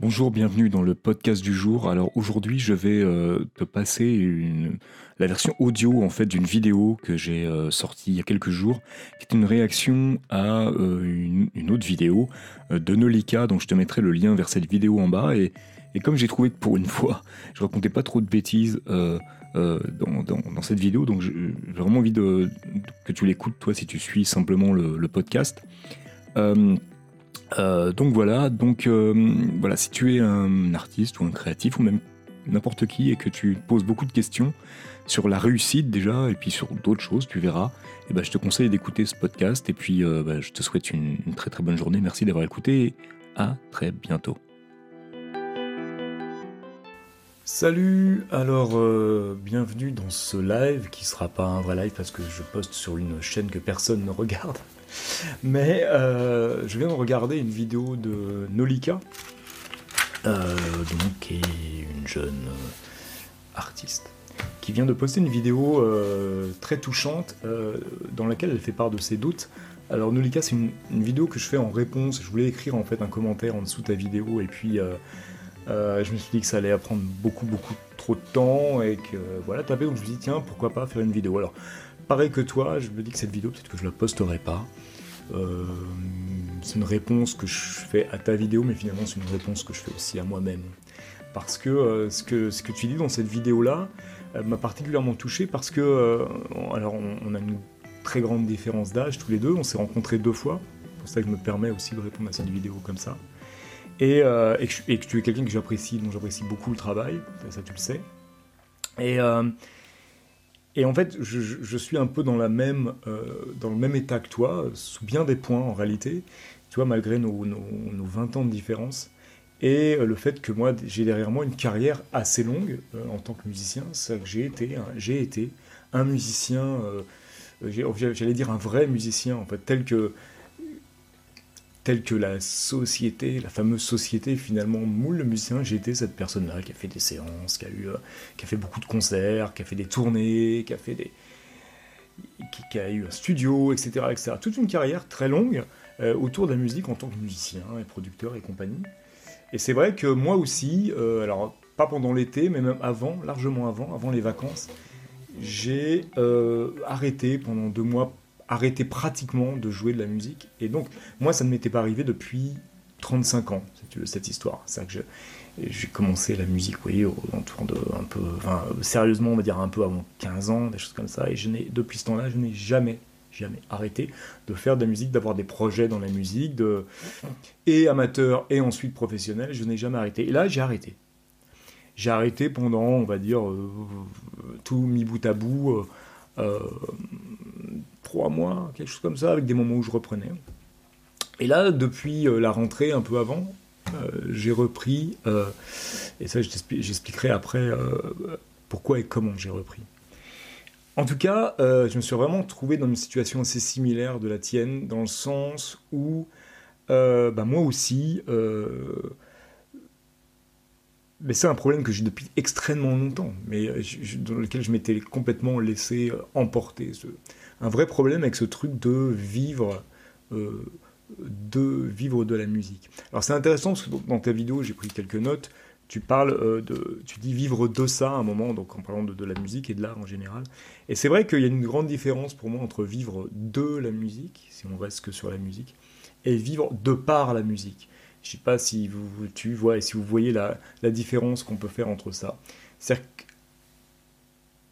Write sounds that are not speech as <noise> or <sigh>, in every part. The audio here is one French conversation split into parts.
Bonjour, bienvenue dans le podcast du jour. Alors aujourd'hui, je vais euh, te passer la version audio en fait d'une vidéo que j'ai euh, sortie il y a quelques jours, qui est une réaction à euh, une, autre vidéo de Nolika. Donc je te mettrai le lien vers cette vidéo en bas. Et, comme j'ai trouvé que pour une <laughs> fois, je racontais pas trop de bêtises dans, cette vidéo, donc j'ai vraiment envie de, que tu l'écoutes toi si tu suis simplement le, le podcast. Euh, donc voilà, donc euh, voilà, si tu es un artiste ou un créatif ou même n'importe qui et que tu poses beaucoup de questions sur la réussite déjà et puis sur d'autres choses, tu verras. Et eh ben, je te conseille d'écouter ce podcast et puis euh, bah, je te souhaite une, une, très très bonne journée. Merci d'avoir écouté et à très bientôt. Salut, alors bienvenue dans ce live qui sera pas un vrai live parce que je poste sur une chaîne que personne ne regarde. Mais euh, je viens de regarder une vidéo de Nolika, euh, qui est une jeune euh, artiste, qui vient de poster une vidéo très touchante dans laquelle elle fait part de ses doutes. Alors Nolika, c'est une, vidéo que je fais en réponse. Je voulais écrire en fait un commentaire en dessous de ta vidéo et puis je me suis dit que ça allait prendre beaucoup beaucoup trop de temps et que voilà taper donc je me suis dit tiens pourquoi pas faire une vidéo alors pareil que toi, je me dis que cette vidéo, peut-être que je la posterai pas. Euh, c'est une réponse que je fais à ta vidéo, mais finalement c'est une réponse que je fais aussi à moi-même. Parce que, euh, ce que tu dis dans cette vidéo-là euh, m'a particulièrement touché parce que, alors on, a une très grande différence d'âge tous les deux, on s'est rencontrés deux fois, c'est pour ça que je me permets aussi de répondre à cette vidéo comme ça. Et, et, que, tu es quelqu'un que j'apprécie, dont j'apprécie beaucoup le travail, ça tu le sais. Et, et en fait, je, suis un peu euh, dans le même état que toi, sous bien des points en réalité, tu vois, malgré nos, nos, 20 ans de différence. Et euh, le fait que moi, j'ai derrière moi une carrière assez longue euh, en tant que musicien, c'est que j'ai été, j'ai été un musicien, j'allais dire un vrai musicien, en fait, tel que telle que la société, la fameuse société finalement moule le musicien, j'ai été cette personne-là qui a fait des séances, qui a, eu, euh, qui a fait beaucoup de concerts, qui a fait des tournées, qui a fait des... qui, a eu un studio, etc., etc. Toute une carrière très longue euh, autour de la musique en tant que musicien et producteur et compagnie. Et c'est vrai que moi aussi, euh, alors pas pendant l'été, mais même avant, largement avant, avant les vacances, j'ai arrêté pendant deux mois arrêté pratiquement de jouer de la musique. Et donc, moi, ça ne m'était pas arrivé depuis 35 ans, cette histoire. C'est que j'ai commencé la musique, vous voyez, autour de un peu, sérieusement, on va dire un peu avant 15 ans, des choses comme ça. Et je n'ai, depuis ce temps-là, je n'ai jamais, jamais arrêté de faire de la musique, d'avoir des projets dans la musique, de, et amateur et ensuite professionnel. Je n'ai jamais arrêté. Et là, j'ai arrêté. J'ai arrêté pendant, on va dire, euh, tout mis bout à bout. Euh, euh, trois mois, quelque chose comme ça, avec des moments où je reprenais. Et là, depuis euh, la rentrée, un peu avant, euh, j'ai repris, et ça j'expliquerai après pourquoi et comment j'ai repris. En tout cas, je me suis vraiment trouvé dans une situation assez similaire de la tienne, dans le sens où bah, moi aussi, mais c'est un problème que j'ai depuis extrêmement longtemps, mais euh, dans lequel je m'étais complètement laissé euh, emporter. Un vrai problème avec ce truc de vivre, euh, de vivre de la musique. Alors c'est intéressant parce que dans ta vidéo, j'ai pris quelques notes. Tu parles de, tu dis vivre de ça à un moment, donc en parlant de, la musique et de l'art en général. Et c'est vrai qu'il y a une grande différence pour moi entre vivre de la musique, si on reste que sur la musique, et vivre de par la musique. Je ne sais pas si vous, tu vois et si vous voyez la, différence qu'on peut faire entre ça.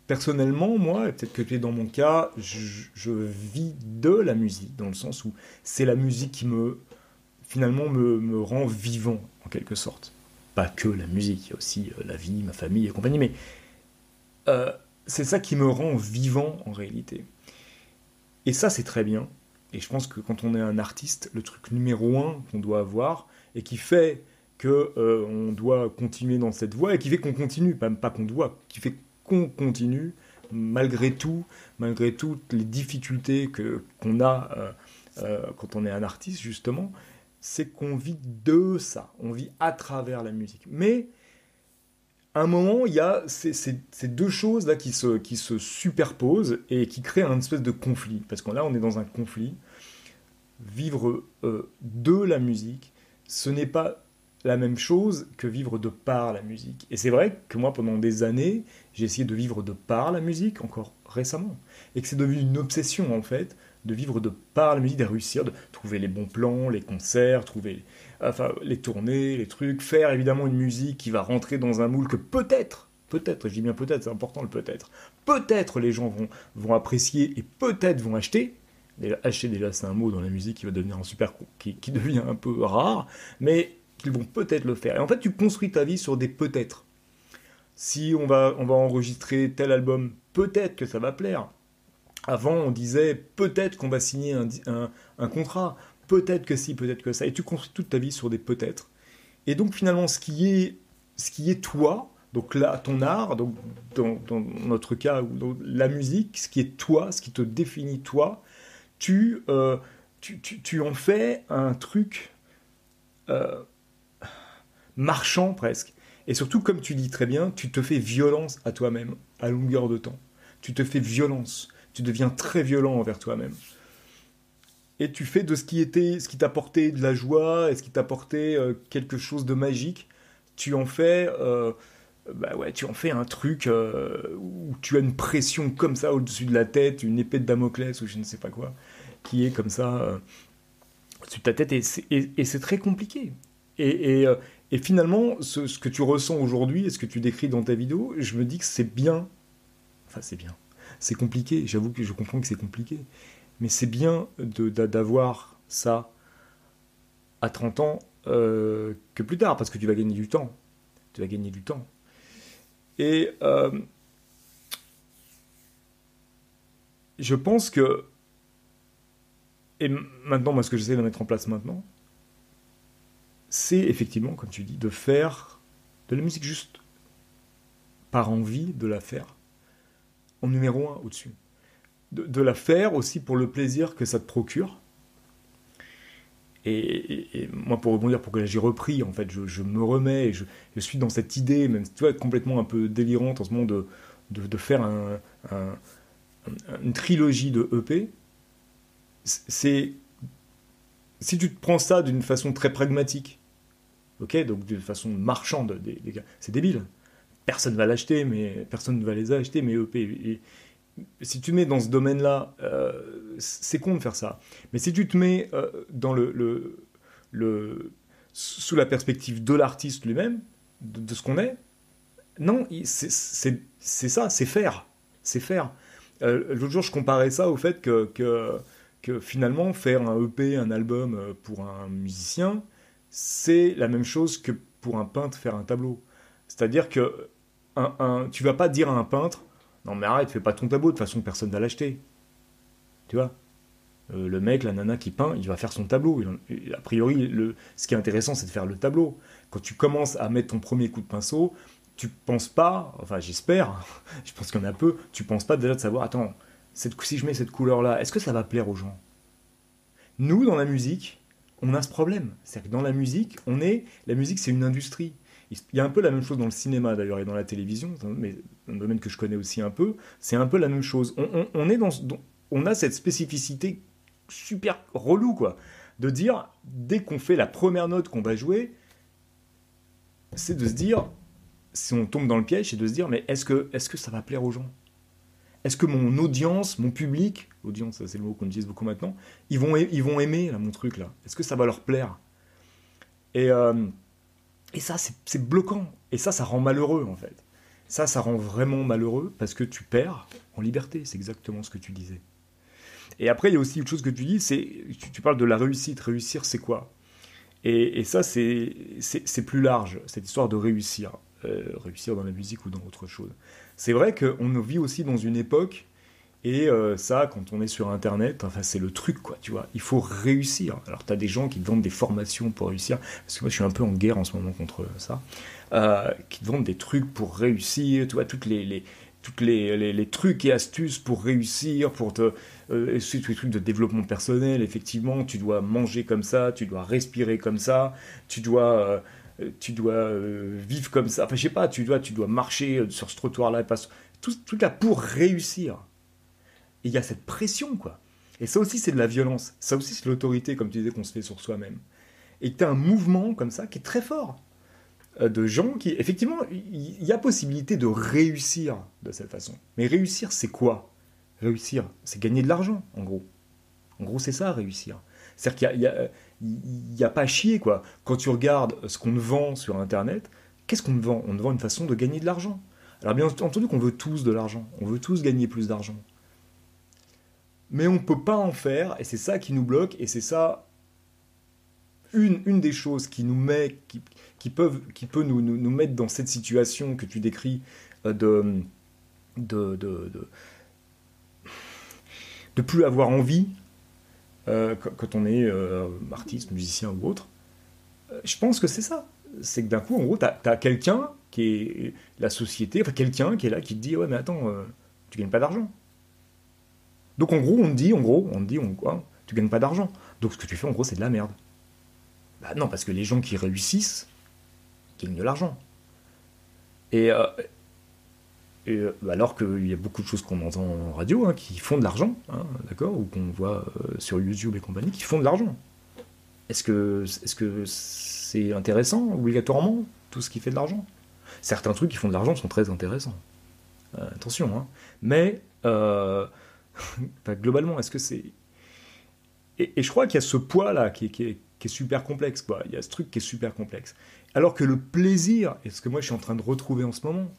Personnellement, moi, et peut-être que tu es dans mon cas, je, vis de la musique, dans le sens où c'est la musique qui me, finalement, me, rend vivant, en quelque sorte. Pas que la musique, il y a aussi euh, la vie, ma famille et compagnie, mais euh, c'est ça qui me rend vivant, en réalité. Et ça, c'est très bien. Et je pense que quand on est un artiste, le truc numéro un qu'on doit avoir, et qui fait que euh, on doit continuer dans cette voie et qui fait qu'on continue, pas, pas qu'on doit, qui fait qu'on continue malgré tout, malgré toutes les difficultés que qu'on a euh, euh, quand on est un artiste justement, c'est qu'on vit de ça, on vit à travers la musique. Mais à un moment, il y a ces, ces, deux choses là qui se, qui se superposent et qui créent un espèce de conflit. Parce que là, on est dans un conflit. Vivre de la musique, ce n'est pas la même chose que vivre de par la musique. Et c'est vrai que moi, pendant des années, j'ai essayé de vivre de par la musique, encore récemment. Et que c'est devenu une obsession, en fait, de vivre de par la musique, de réussir, de trouver les bons plans, les concerts, trouver enfin, les tournées, les trucs, faire évidemment une musique qui va rentrer dans un moule que peut-être, peut-être, je dis bien peut-être, c'est important le peut-être, peut-être les gens vont, vont apprécier et peut-être vont acheter, acheter déjà c'est un mot dans la musique qui va devenir un super qui devient un peu rare mais qu'ils vont peut-être le faire. Et en fait, tu construis ta vie sur des peut-être. Si on va, on va enregistrer tel album, peut-être que ça va plaire. Avant, on disait peut-être qu'on va signer un, un, contrat, peut-être que si, peut-être que ça. Et tu construis toute ta vie sur des peut-être. Et donc finalement, ce qui est, ce qui est toi, donc là, ton art, donc dans, notre cas, ou la musique, ce qui est toi, ce qui te définit toi, tu, euh, tu, tu, en fais un truc euh, marchand presque. Et surtout, comme tu dis très bien, tu te fais violence à toi-même à longueur de temps. Tu te fais violence. Tu deviens très violent envers toi-même. Et tu fais de ce qui était, ce qui t'apportait de la joie et ce qui t'apportait euh, quelque chose de magique, tu en fais, euh, bah ouais, tu en fais un truc euh, où tu as une pression comme ça au-dessus de la tête, une épée de Damoclès ou je ne sais pas quoi, qui est comme ça au-dessus de ta tête et c'est très compliqué. Et, finalement, ce, que tu ressens aujourd'hui et ce que tu décris dans ta vidéo, je me dis que c'est bien. Enfin, c'est bien. C'est compliqué, j'avoue que je comprends que c'est compliqué. Mais c'est bien d'avoir ça à 30 ans euh, que plus tard, parce que tu vas gagner du temps. Tu vas gagner du temps. Et euh, je pense que. Et maintenant, moi, ce que j'essaie de mettre en place maintenant, c'est effectivement, comme tu dis, de faire de la musique juste par envie de la faire en numéro un au-dessus. De, la faire aussi pour le plaisir que ça te procure. Et, moi, pour rebondir, pour que j'ai repris, en fait, je, me remets, je, suis dans cette idée, même tu vois, complètement un peu délirante en ce moment, de, de, faire une trilogie de EP. C'est si tu te prends ça d'une façon très pragmatique, ok, donc de façon marchande, c'est débile. Personne va l'acheter, mais personne ne va les acheter, mais EP. si tu mets dans ce domaine-là, euh, c'est con de faire ça. Mais si tu te mets euh, dans le, sous la perspective de l'artiste lui-même, de, ce qu'on est, non, c'est ça, c'est faire, c'est faire. Euh, l'autre jour, je comparais ça au fait que que finalement faire un EP, un album euh, pour un musicien, c'est la même chose que pour un peintre faire un tableau. C'est-à-dire que un, un, tu vas pas dire à un peintre non mais arrête, fais pas ton tableau, de toute façon personne va l'acheter. Tu vois? Euh, Le mec, la nana qui peint, il va faire son tableau. a priori, le, ce qui est intéressant, c'est de faire le tableau. Quand tu commences à mettre ton premier coup de pinceau, tu penses pas, enfin j'espère, <laughs> je pense qu'il y en a peu, tu penses pas déjà de savoir, attends, si je mets cette couleur-là, est-ce que ça va plaire aux gens? Nous, dans la musique, on a ce problème. C'est-à-dire que dans la musique, on est, la musique, c'est une industrie. Il y a un peu la même chose dans le cinéma d'ailleurs et dans la télévision, mais un domaine que je connais aussi un peu, c'est un peu la même chose. On, est dans, on a cette spécificité super relou quoi, de dire dès qu'on fait la première note qu'on va jouer, c'est de se dire, si on tombe dans le piège, c'est de se dire mais est-ce que, est-ce que ça va plaire aux gens? Est-ce que mon audience, mon public, audience, c'est le mot qu'on utilise beaucoup maintenant, ils vont, ils vont aimer là, mon truc là? Est-ce que ça va leur plaire? Et, euh, et ça, c'est bloquant. Et ça, ça rend malheureux en fait. Ça, ça rend vraiment malheureux parce que tu perds en liberté. C'est exactement ce que tu disais. Et après, il y a aussi une chose que tu dis, c'est tu, parles de la réussite. Réussir, c'est quoi? Et, et, ça, c'est plus large, cette histoire de réussir. Euh, réussir dans la musique ou dans autre chose. C'est vrai qu'on vit aussi dans une époque, et euh, ça, quand on est sur Internet, enfin, c'est le truc, quoi, tu vois. Il faut réussir. Alors, tu as des gens qui te vendent des formations pour réussir, parce que moi, je suis un peu en guerre en ce moment contre ça, euh, qui te vendent des trucs pour réussir, tu vois, toutes les, les toutes les, trucs et astuces pour réussir, pour te, euh, tous les trucs de développement personnel, effectivement, tu dois manger comme ça, tu dois respirer comme ça, tu dois euh, tu dois euh, vivre comme ça. Enfin, je sais pas, tu dois, tu dois marcher euh, sur ce trottoir-là, tout, tout là pour réussir. Et il y a cette pression, quoi. Et ça aussi, c'est de la violence. Ça aussi, c'est l'autorité, comme tu disais, qu'on se fait sur soi-même. et tu as un mouvement comme ça qui est très fort euh, de gens qui, effectivement, il y a possibilité de réussir de cette façon. Mais réussir, c'est quoi? Réussir, c'est gagner de l'argent, en gros. En gros, c'est ça, réussir. C'est-à-dire qu'il n'y a, y a, pas à chier, quoi. Quand tu regardes ce qu'on vend sur Internet, qu'est-ce qu'on vend? On vend une façon de gagner de l'argent. Alors bien entendu qu'on veut tous de l'argent, on veut tous gagner plus d'argent. Mais on ne peut pas en faire, et c'est ça qui nous bloque, et c'est ça une, une des choses qui nous met, qui, qui, peuvent, qui peut nous, nous, mettre dans cette situation que tu décris euh, de, de, de, de, plus avoir envie euh, quand on est euh, artiste, musicien ou autre. Je pense que c'est ça. C'est que d'un coup, en gros, tu as, quelqu'un qui est la société, enfin quelqu'un qui est là qui te dit Ouais, mais attends, tu gagnes pas d'argent. Donc en gros, on te dit, en gros, on te dit, on, quoi, tu gagnes pas d'argent. Donc ce que tu fais, en gros, c'est de la merde. Bah non, parce que les gens qui réussissent gagnent de l'argent. Et, euh, euh, alors qu'il y a beaucoup de choses qu'on entend en radio hein, qui font de l'argent, hein, d'accord, ou qu'on voit euh, sur YouTube et compagnie, qui font de l'argent. Est-ce que c'est intéressant obligatoirement tout ce qui fait de l'argent? Certains trucs qui font de l'argent sont très intéressants. attention, hein. Mais <laughs> globalement, est-ce que c'est et, je crois qu'il y a ce poids là qui, est, super complexe. Il y a ce truc qui est super complexe. Alors que le plaisir, et ce que moi je suis en train de retrouver en ce moment,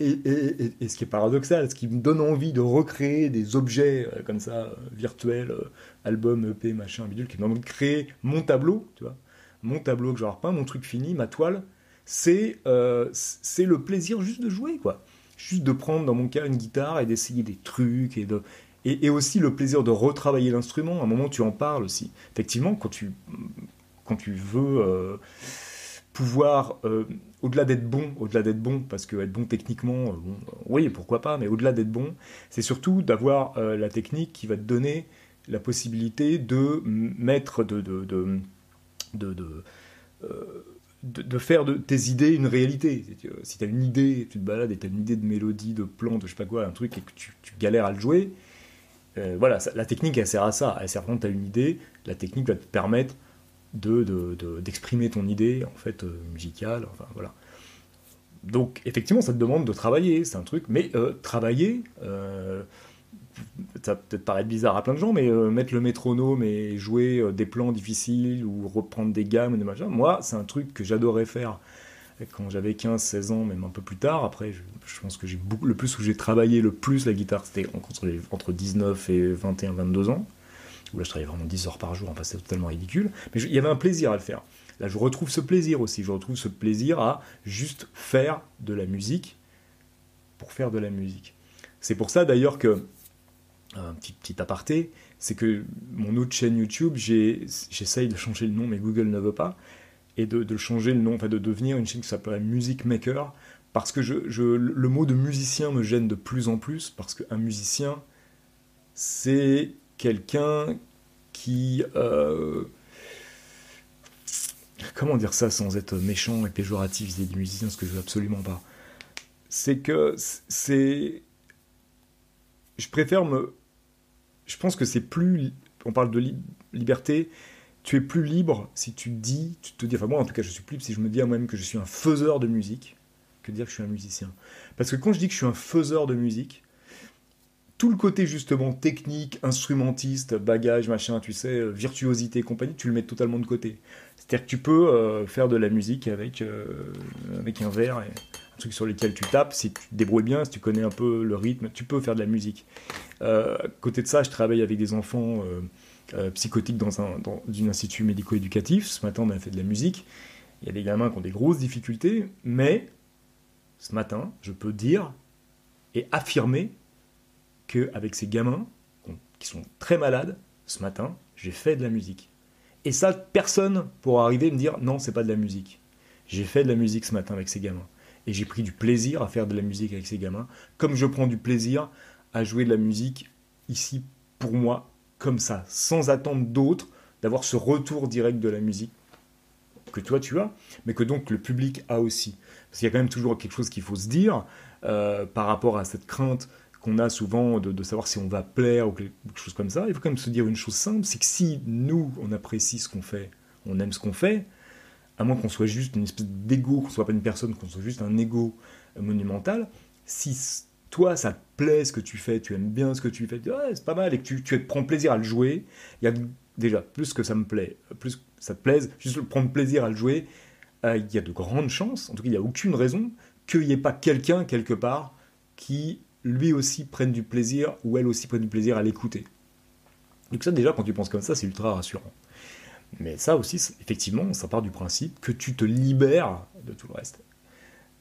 et, ce qui est paradoxal, ce qui me donne envie de recréer des objets euh, comme ça, euh, virtuels, euh, albums, EP, machin, bidule, qui me donne de créer mon tableau, tu vois, mon tableau que j'ai repeint, mon truc fini, ma toile, c'est c'est le plaisir juste de jouer, quoi. Juste de prendre, dans mon cas, une guitare et d'essayer des trucs et de, et, aussi le plaisir de retravailler l'instrument. À un moment, tu en parles aussi. Effectivement, quand tu, quand tu veux euh, pouvoir, euh, au-delà d'être bon, au-delà d'être bon, parce que être bon techniquement, euh, oui, pourquoi pas, mais au-delà d'être bon, c'est surtout d'avoir la technique qui va te donner la possibilité de mettre de, de, de, de de, faire de tes idées une réalité. Si tu as une idée, tu te balades et tu as une idée de mélodie, de plan, de je sais pas quoi, un truc, et que tu, galères à le jouer, euh, voilà, la technique, elle sert à ça. Elle sert quand tu as une idée, la technique va te permettre d'exprimer de, ton idée, en fait, euh, musicale, enfin, voilà. Donc, effectivement, ça te demande de travailler, c'est un truc, mais euh, travailler, ça peut-être paraître bizarre à plein de gens, mais mettre le métronome et jouer des plans difficiles ou reprendre des gammes, des machins, moi, c'est un truc que j'adorais faire quand j'avais 15, 16 ans, même un peu plus tard. Après, je, pense que j'ai le plus où j'ai travaillé le plus la guitare, c'était entre, entre 19 et 21, 22 ans. Où là, je travaillais vraiment 10 heures par jour, enfin, c'était totalement ridicule. Mais il y avait un plaisir à le faire. Là, je retrouve ce plaisir aussi. Je retrouve ce plaisir à juste faire de la musique pour faire de la musique. C'est pour ça d'ailleurs que, un petit, petit aparté, c'est que mon autre chaîne YouTube, j'essaye de changer le nom, mais Google ne veut pas et de, changer le nom, enfin de devenir une chaîne qui s'appellerait Music Maker, parce que le mot de musicien me gêne de plus en plus, parce qu'un musicien, c'est quelqu'un qui... Euh, comment dire ça sans être méchant et péjoratif vis-à-vis des musiciens, ce que je veux absolument pas. C'est que c'est... Je préfère me... Je pense que c'est plus... On parle de liberté, tu es plus libre si tu dis, tu te dis, enfin moi en tout cas je suis plus libre si je me dis à moi-même que je suis un faiseur de musique que dire que je suis un musicien. Parce que quand je dis que je suis un faiseur de musique, tout le côté justement technique, instrumentiste, bagage, machin, tu sais, euh, virtuosité et compagnie, tu le mets totalement de côté. C'est-à-dire que tu peux euh, faire de la musique avec, euh, avec un verre un truc sur lequel tu tapes, si tu te débrouilles bien, si tu connais un peu le rythme, tu peux faire de la musique. côté de ça, je travaille avec des enfants euh, psychotique dans un, dans un institut médico-éducatif. Ce matin, on a fait de la musique. Il y a des gamins qui ont des grosses difficultés, mais ce matin, je peux dire et affirmer qu'avec ces gamins qui sont très malades, ce matin, j'ai fait de la musique. Et ça, personne pourra arriver et me dire non, c'est pas de la musique. J'ai fait de la musique ce matin avec ces gamins. Et j'ai pris du plaisir à faire de la musique avec ces gamins, comme je prends du plaisir à jouer de la musique ici pour moi comme ça, sans attendre d'autres, d'avoir ce retour direct de la musique que toi tu as, mais que donc le public a aussi. Parce qu'il y a quand même toujours quelque chose qu'il faut se dire euh, par rapport à cette crainte qu'on a souvent de, savoir si on va plaire ou quelque chose comme ça. Il faut quand même se dire une chose simple, c'est que si nous, on apprécie ce qu'on fait, on aime ce qu'on fait, à moins qu'on soit juste une espèce d'ego, qu'on soit pas une personne, qu'on soit juste un ego monumental, si toi ça te plaît ce que tu fais, tu aimes bien ce que tu fais, ouais, c'est pas mal, et que tu, tu prends plaisir à le jouer, il y a déjà plus que ça me plaît, plus que ça te plaise, juste prendre plaisir à le jouer, euh, il y a de grandes chances, en tout cas il n'y a aucune raison qu'il n'y ait pas quelqu'un quelque part qui lui aussi prenne du plaisir ou elle aussi prenne du plaisir à l'écouter. Donc ça déjà quand tu penses comme ça c'est ultra rassurant. Mais ça aussi effectivement ça part du principe que tu te libères de tout le reste.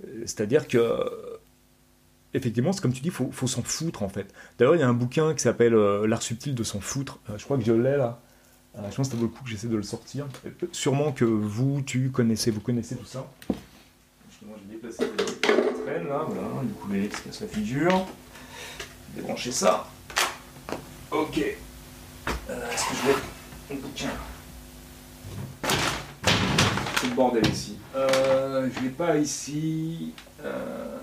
Euh, c'est-à-dire que effectivement, c'est comme tu dis, faut, faut s'en foutre en fait. D'ailleurs, il y a un bouquin qui s'appelle euh, L'art subtil de s'en foutre. je crois que je l'ai là. je pense que ça vaut le coup que j'essaie de le sortir. Sûrement que vous, tu connaissez, vous connaissez tout ça. Justement, j'ai déplacé là, voilà, du coup, les se casse la figure. Débrancher ça. Ok. Euh, Est-ce que je vais. Bouquin. C'est le bordel ici. Euh, je l'ai pas ici. Euh.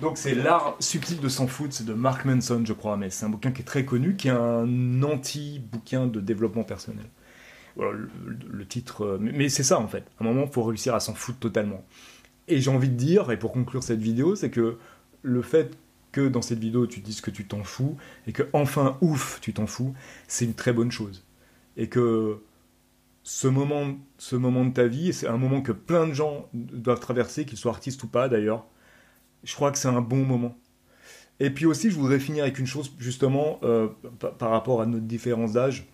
Donc c'est l'art subtil de s'en foutre, c'est de Mark Manson, je crois, mais c'est un bouquin qui est très connu, qui est un anti-bouquin de développement personnel. Le, le titre, mais, mais c'est ça en fait. À un moment, il faut réussir à s'en foutre totalement. Et j'ai envie de dire, et pour conclure cette vidéo, c'est que le fait que dans cette vidéo tu dises que tu t'en fous, et que enfin, ouf, tu t'en fous, c'est une très bonne chose. Et que ce moment, ce moment de ta vie, c'est un moment que plein de gens doivent traverser, qu'ils soient artistes ou pas d'ailleurs, je crois que c'est un bon moment. Et puis aussi, je voudrais finir avec une chose, justement, euh, par rapport à notre différence d'âge,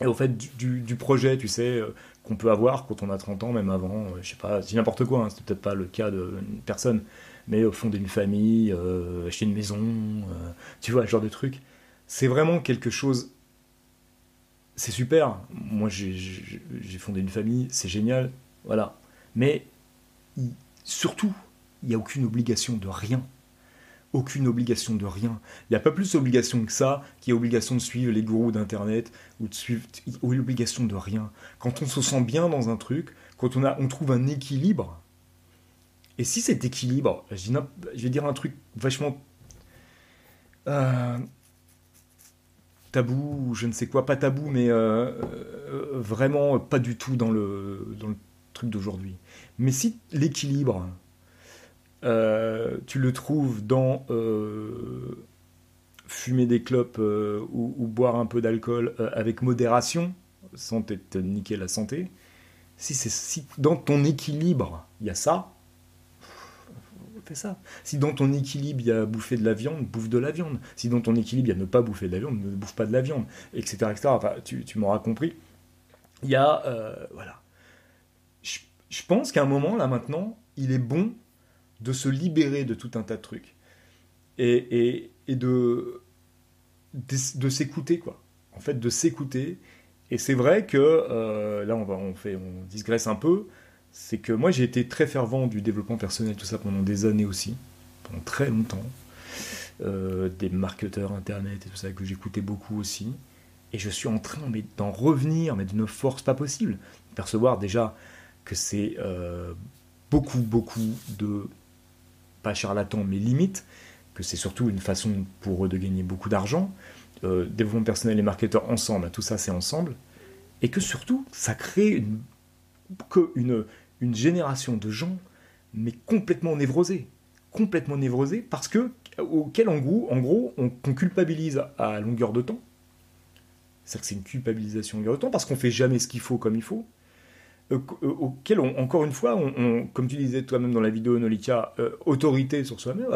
et au fait du, du projet, tu sais, euh, qu'on peut avoir quand on a 30 ans, même avant, euh, je sais pas, c'est n'importe quoi, hein, c'est peut-être pas le cas d'une personne, mais euh, fonder une famille, euh, acheter une maison, euh, tu vois, ce genre de truc. C'est vraiment quelque chose. C'est super. Moi, j'ai fondé une famille, c'est génial, voilà. Mais surtout, il n'y a aucune obligation de rien. Aucune obligation de rien. Il n'y a pas plus d'obligation que ça, qui est obligation de suivre les gourous d'Internet, ou de suivre. Ou l'obligation de rien. Quand on se sent bien dans un truc, quand on, a, on trouve un équilibre, et si cet équilibre, je, je vais dire un truc vachement euh, tabou, je ne sais quoi, pas tabou, mais euh, euh, vraiment pas du tout dans le, dans le truc d'aujourd'hui. Mais si l'équilibre, euh, tu le trouves dans euh, fumer des clopes euh, ou, boire un peu d'alcool avec modération, sans te niquer la santé, si, si dans ton équilibre, il y a ça, fais ça. Si dans ton équilibre, il y a bouffer de la viande, bouffe de la viande. Si dans ton équilibre, il y a ne pas bouffer de la viande, ne bouffe pas de la viande, etc. etc. Enfin, tu, m'auras compris. Il y a... Voilà. Je, je pense qu'à un moment, là maintenant, il est bon de se libérer de tout un tas de trucs. Et, et, et de, de, s'écouter, quoi. En fait, de s'écouter. Et c'est vrai que, euh, là, on, va, on, fait, on digresse un peu, c'est que moi j'ai été très fervent du développement personnel, tout ça pendant des années aussi, pendant très longtemps. Euh, des marketeurs internet et tout ça que j'écoutais beaucoup aussi. Et je suis en train d'en revenir, mais d'une force pas possible. Percevoir déjà que c'est euh, beaucoup, beaucoup de, pas charlatans, mais limites, que c'est surtout une façon pour eux de gagner beaucoup d'argent. Euh, développement personnel et marketeurs ensemble, tout ça c'est ensemble. Et que surtout, ça crée une, que une, une génération de gens, mais complètement névrosés. Complètement névrosés parce que, auquel en gros, gros on, culpabilise à longueur de temps. C'est-à-dire que c'est une culpabilisation longueur de temps parce qu'on fait jamais ce qu'il faut comme il faut. Euh, auquel, on, encore une fois, comme tu disais toi-même dans la vidéo Nolika, euh, autorité sur soi-même,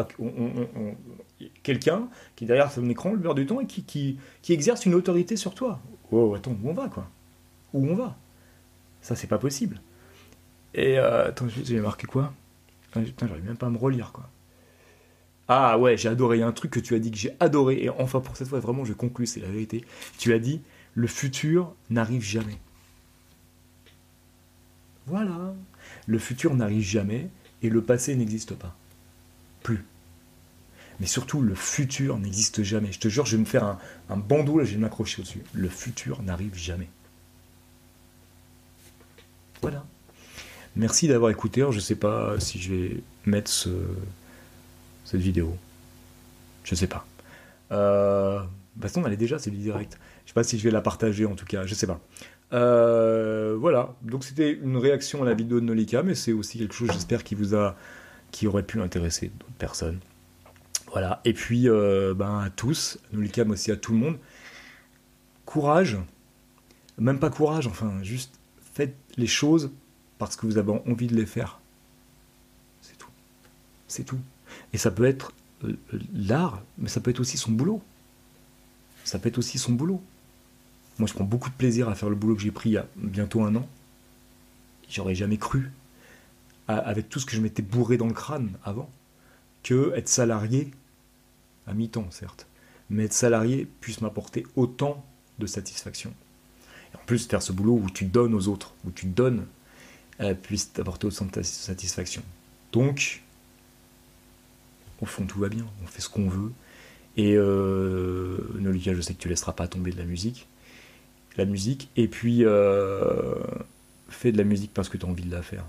quelqu'un qui est derrière son écran le beurre du temps et qui, qui, qui, exerce une autorité sur toi. Oh, attends, où on va, quoi? Où on va? Ça, c'est pas possible. Et euh, attends, j'ai marqué quoi? Putain, j'arrive même pas à me relire, quoi. Ah ouais, j'ai adoré. Il y a un truc que tu as dit que j'ai adoré, et enfin pour cette fois, vraiment, je conclue, c'est la vérité. Tu as dit le futur n'arrive jamais. Voilà. Le futur n'arrive jamais, et le passé n'existe pas. Plus. Mais surtout, le futur n'existe jamais. Je te jure, je vais me faire un, un bandeau, là, je vais m'accrocher au-dessus. Le futur n'arrive jamais. Voilà. Merci d'avoir écouté. Alors, je ne sais pas si je vais mettre ce, cette vidéo. Je ne sais pas. Euh, de toute façon, elle est déjà, c'est du direct. Je ne sais pas si je vais la partager en tout cas. Je ne sais pas. Euh, voilà, donc c'était une réaction à la vidéo de Nolika, mais c'est aussi quelque chose, j'espère, qui vous a, qui aurait pu intéresser d'autres personnes. Voilà, et puis euh, ben, à tous, Nolika, mais aussi à tout le monde, courage, même pas courage, enfin, juste faites les choses parce que vous avez envie de les faire. C'est tout. C'est tout. Et ça peut être euh, l'art, mais ça peut être aussi son boulot. Ça peut être aussi son boulot. Moi, je prends beaucoup de plaisir à faire le boulot que j'ai pris il y a bientôt un an. J'aurais jamais cru, avec tout ce que je m'étais bourré dans le crâne avant, que être salarié, à mi-temps certes, mais être salarié puisse m'apporter autant de satisfaction. En plus, faire ce boulot où tu donnes aux autres, où tu donnes, euh, puisse t'apporter autant de satisfaction. Donc, au fond, tout va bien. On fait ce qu'on veut. Et euh, Nolika, je sais que tu laisseras pas tomber de la musique. La musique. Et puis, euh, fais de la musique parce que tu as envie de la faire.